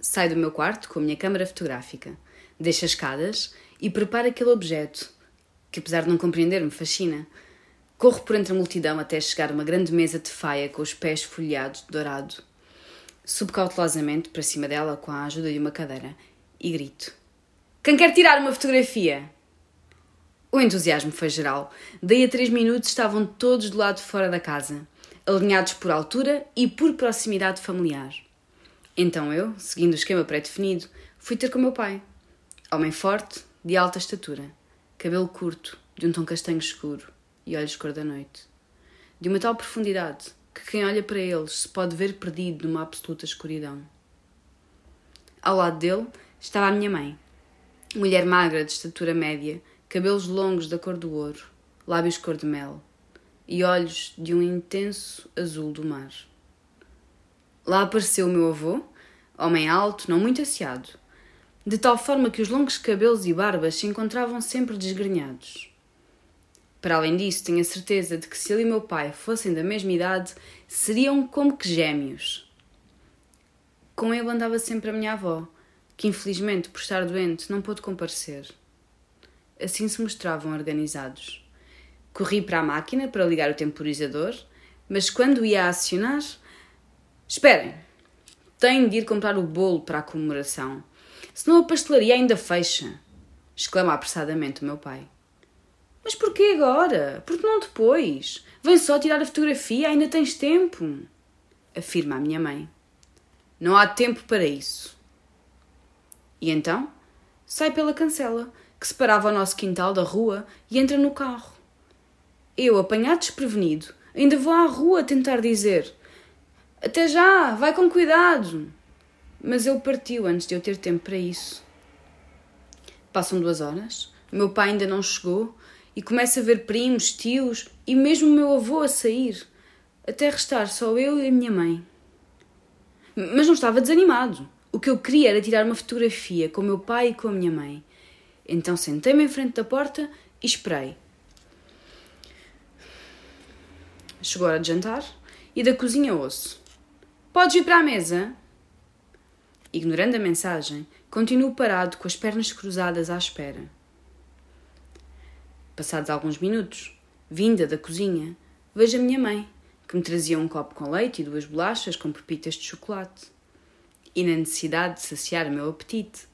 Sai do meu quarto com a minha câmara fotográfica, deixa as escadas e prepara aquele objeto, que apesar de não compreender me fascina. Corro por entre a multidão até chegar a uma grande mesa de faia com os pés folheados de dourado. Subo cautelosamente para cima dela com a ajuda de uma cadeira e grito: Quem quer tirar uma fotografia? O entusiasmo foi geral. Daí a três minutos estavam todos do lado de fora da casa, alinhados por altura e por proximidade familiar. Então eu, seguindo o esquema pré-definido, fui ter com meu pai. Homem forte, de alta estatura, cabelo curto, de um tom castanho escuro e olhos cor da noite. De uma tal profundidade que quem olha para eles se pode ver perdido numa absoluta escuridão. Ao lado dele estava a minha mãe, mulher magra de estatura média, cabelos longos da cor do ouro, lábios cor de mel e olhos de um intenso azul do mar. Lá apareceu o meu avô, homem alto, não muito asseado, de tal forma que os longos cabelos e barbas se encontravam sempre desgrenhados. Para além disso, tinha certeza de que se ele e meu pai fossem da mesma idade, seriam como que gêmeos. Com ele andava sempre a minha avó, que infelizmente, por estar doente, não pôde comparecer. Assim se mostravam organizados. Corri para a máquina para ligar o temporizador, mas quando ia a acionar, Esperem! Tenho de ir comprar o bolo para a comemoração. Senão a pastelaria ainda fecha! exclama apressadamente o meu pai. Mas porquê agora? Porque não depois? Vem só tirar a fotografia, ainda tens tempo! afirma a minha mãe. Não há tempo para isso. E então sai pela cancela, que separava o nosso quintal da rua, e entra no carro. Eu, apanhado desprevenido, ainda vou à rua tentar dizer: até já, vai com cuidado. Mas ele partiu antes de eu ter tempo para isso. Passam duas horas, o meu pai ainda não chegou e começo a ver primos, tios e mesmo o meu avô a sair, até restar só eu e a minha mãe. Mas não estava desanimado. O que eu queria era tirar uma fotografia com o meu pai e com a minha mãe. Então sentei-me em frente da porta e esperei. Chegou a hora de jantar e da cozinha ouço. Podes ir para a mesa? Ignorando a mensagem, continuo parado com as pernas cruzadas à espera. Passados alguns minutos, vinda da cozinha, vejo a minha mãe, que me trazia um copo com leite e duas bolachas com pepitas de chocolate. E na necessidade de saciar o meu apetite,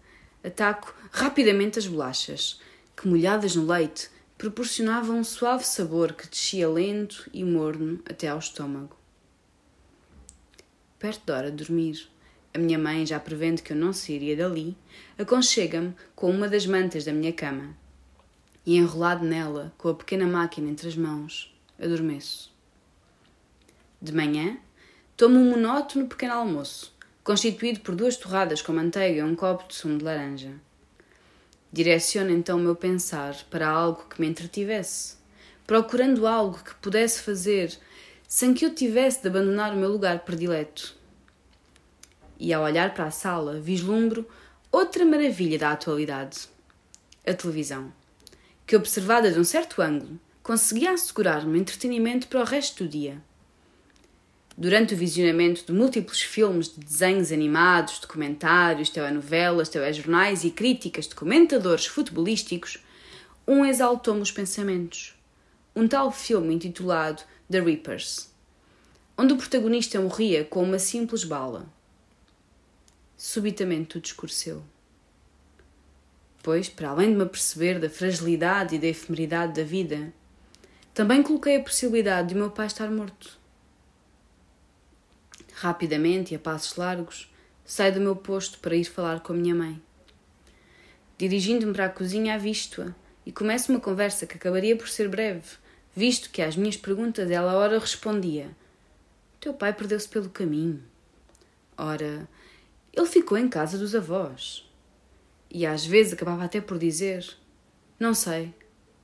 ataco rapidamente as bolachas, que molhadas no leite proporcionavam um suave sabor que descia lento e morno até ao estômago perto da hora de dormir. A minha mãe, já prevendo que eu não sairia dali, aconchega-me com uma das mantas da minha cama e, enrolado nela, com a pequena máquina entre as mãos, adormeço. De manhã, tomo um monótono pequeno almoço, constituído por duas torradas com manteiga e um copo de sumo de laranja. Direciono então o meu pensar para algo que me entretivesse, procurando algo que pudesse fazer sem que eu tivesse de abandonar o meu lugar predileto. E ao olhar para a sala, vislumbro outra maravilha da atualidade: a televisão, que, observada de um certo ângulo, conseguia assegurar-me entretenimento para o resto do dia. Durante o visionamento de múltiplos filmes de desenhos animados, documentários, telenovelas, telejornais e críticas de comentadores futebolísticos, um exaltou-me os pensamentos. Um tal filme intitulado The Reapers, onde o protagonista morria com uma simples bala. Subitamente tudo escureceu. Pois, para além de me aperceber da fragilidade e da efemeridade da vida, também coloquei a possibilidade de o meu pai estar morto. Rapidamente e a passos largos, saio do meu posto para ir falar com a minha mãe. Dirigindo-me para a cozinha, avisto-a e começo uma conversa que acabaria por ser breve, visto que às minhas perguntas ela ora respondia: Teu pai perdeu-se pelo caminho. Ora, ele ficou em casa dos avós. E às vezes acabava até por dizer: Não sei,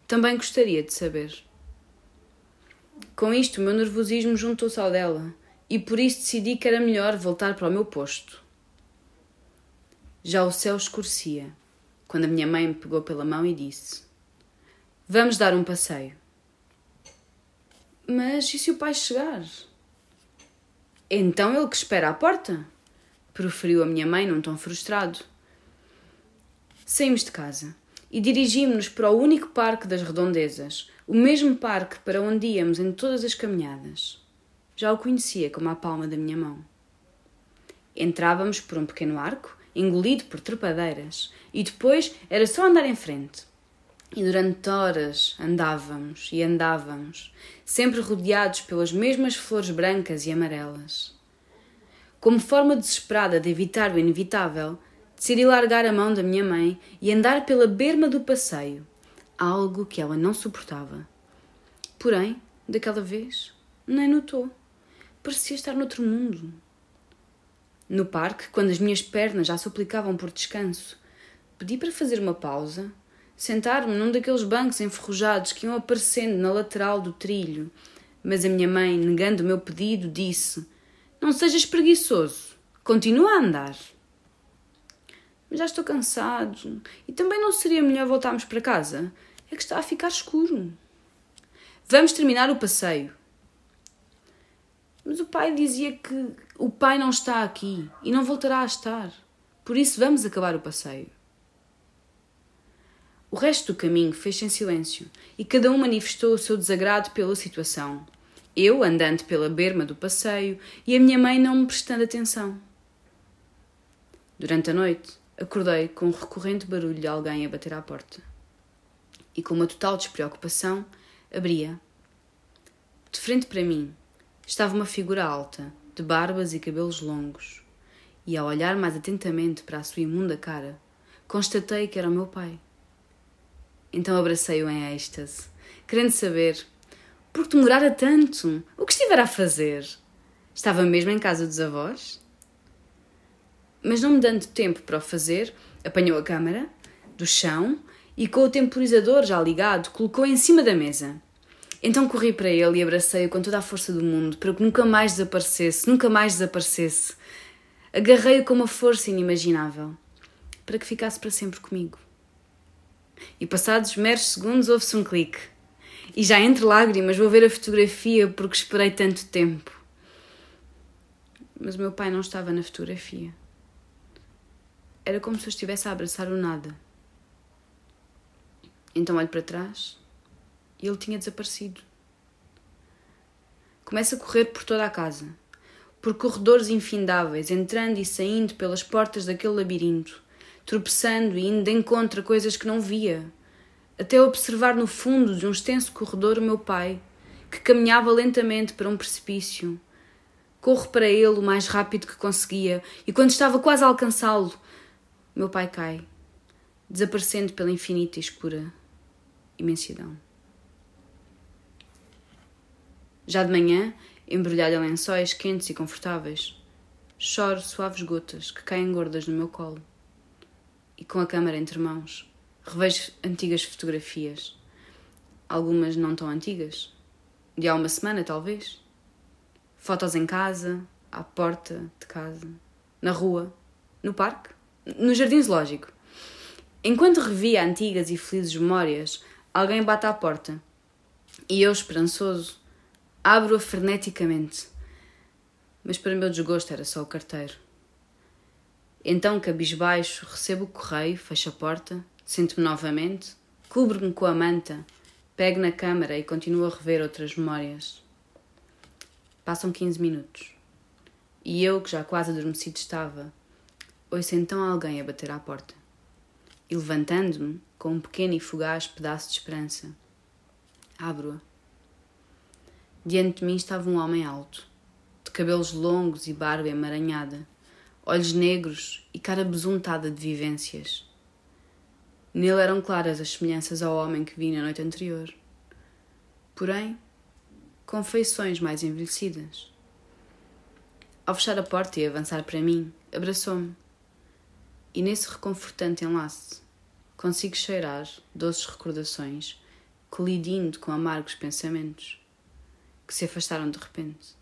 também gostaria de saber. Com isto, o meu nervosismo juntou-se ao dela e por isso decidi que era melhor voltar para o meu posto. Já o céu escurecia, quando a minha mãe me pegou pela mão e disse: Vamos dar um passeio. Mas e se o pai chegar? Então ele que espera à porta? proferiu a minha mãe num tom frustrado. Saímos de casa e dirigimos-nos para o único parque das redondezas, o mesmo parque para onde íamos em todas as caminhadas. Já o conhecia como a palma da minha mão. Entrávamos por um pequeno arco, engolido por trepadeiras, e depois era só andar em frente. E durante horas andávamos e andávamos, sempre rodeados pelas mesmas flores brancas e amarelas. Como forma desesperada de evitar o inevitável, decidi largar a mão da minha mãe e andar pela berma do passeio, algo que ela não suportava. Porém, daquela vez, nem notou. Parecia estar noutro mundo. No parque, quando as minhas pernas já suplicavam por descanso, pedi para fazer uma pausa sentar-me num daqueles bancos enferrujados que iam aparecendo na lateral do trilho. Mas a minha mãe, negando o meu pedido, disse: Não sejas preguiçoso, continua a andar. Mas já estou cansado e também não seria melhor voltarmos para casa? É que está a ficar escuro. Vamos terminar o passeio. Mas o pai dizia que o pai não está aqui e não voltará a estar. Por isso vamos acabar o passeio. O resto do caminho fez-se em silêncio e cada um manifestou o seu desagrado pela situação. Eu andando pela berma do passeio e a minha mãe não me prestando atenção. Durante a noite, acordei com o recorrente barulho de alguém a bater à porta. E com uma total despreocupação, abria. De frente para mim estava uma figura alta, de barbas e cabelos longos, e ao olhar mais atentamente para a sua imunda cara, constatei que era o meu pai. Então abracei-o em êxtase, querendo saber por que demorara tanto? O que estivera a fazer? Estava mesmo em casa dos avós? Mas não me dando tempo para o fazer, apanhou a câmara do chão e, com o temporizador já ligado, colocou em cima da mesa. Então corri para ele e abracei-o com toda a força do mundo para que nunca mais desaparecesse, nunca mais desaparecesse. Agarrei-o com uma força inimaginável para que ficasse para sempre comigo. E passados meros segundos houve-se um clique. E já entre lágrimas vou ver a fotografia porque esperei tanto tempo. Mas o meu pai não estava na fotografia. Era como se eu estivesse a abraçar o nada. Então olho para trás e ele tinha desaparecido. Começo a correr por toda a casa, por corredores infindáveis, entrando e saindo pelas portas daquele labirinto tropeçando e indo de encontro a coisas que não via, até observar no fundo de um extenso corredor o meu pai, que caminhava lentamente para um precipício. Corro para ele o mais rápido que conseguia, e quando estava quase a alcançá-lo, meu pai cai, desaparecendo pela infinita e escura imensidão. Já de manhã, embrulhado em lençóis quentes e confortáveis, choro suaves gotas que caem gordas no meu colo e com a câmara entre mãos, revejo antigas fotografias. Algumas não tão antigas, de há uma semana talvez. Fotos em casa, à porta de casa, na rua, no parque, no jardim zoológico. Enquanto revia antigas e felizes memórias, alguém bate à porta e eu, esperançoso, abro-a freneticamente. Mas para meu desgosto era só o carteiro. Então, cabisbaixo, recebo o correio, fecho a porta, sento-me novamente, cubro-me com a manta, pego na câmara e continuo a rever outras memórias. Passam 15 minutos. E eu, que já quase adormecido estava, ouço então alguém a bater à porta. E levantando-me, com um pequeno e fugaz pedaço de esperança, abro-a. Diante de mim estava um homem alto, de cabelos longos e barba emaranhada olhos negros e cara besuntada de vivências. Nele eram claras as semelhanças ao homem que vi na noite anterior. Porém, com feições mais envelhecidas. Ao fechar a porta e avançar para mim, abraçou-me. E nesse reconfortante enlace, consigo cheirar doces recordações, colidindo com amargos pensamentos que se afastaram de repente.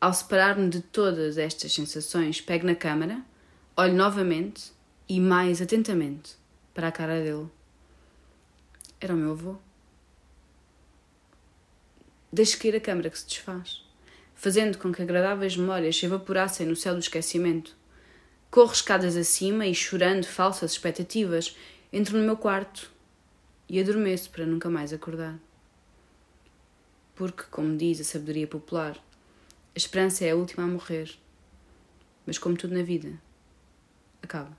Ao separar-me de todas estas sensações, pego na câmara, olho novamente e mais atentamente para a cara dele. Era o meu avô. Deixo cair a câmara que se desfaz. fazendo com que agradáveis memórias se evaporassem no céu do esquecimento. Corro escadas acima e, chorando falsas expectativas, entro no meu quarto e adormeço para nunca mais acordar. Porque, como diz a sabedoria popular, a esperança é a última a morrer. Mas, como tudo na vida, acaba.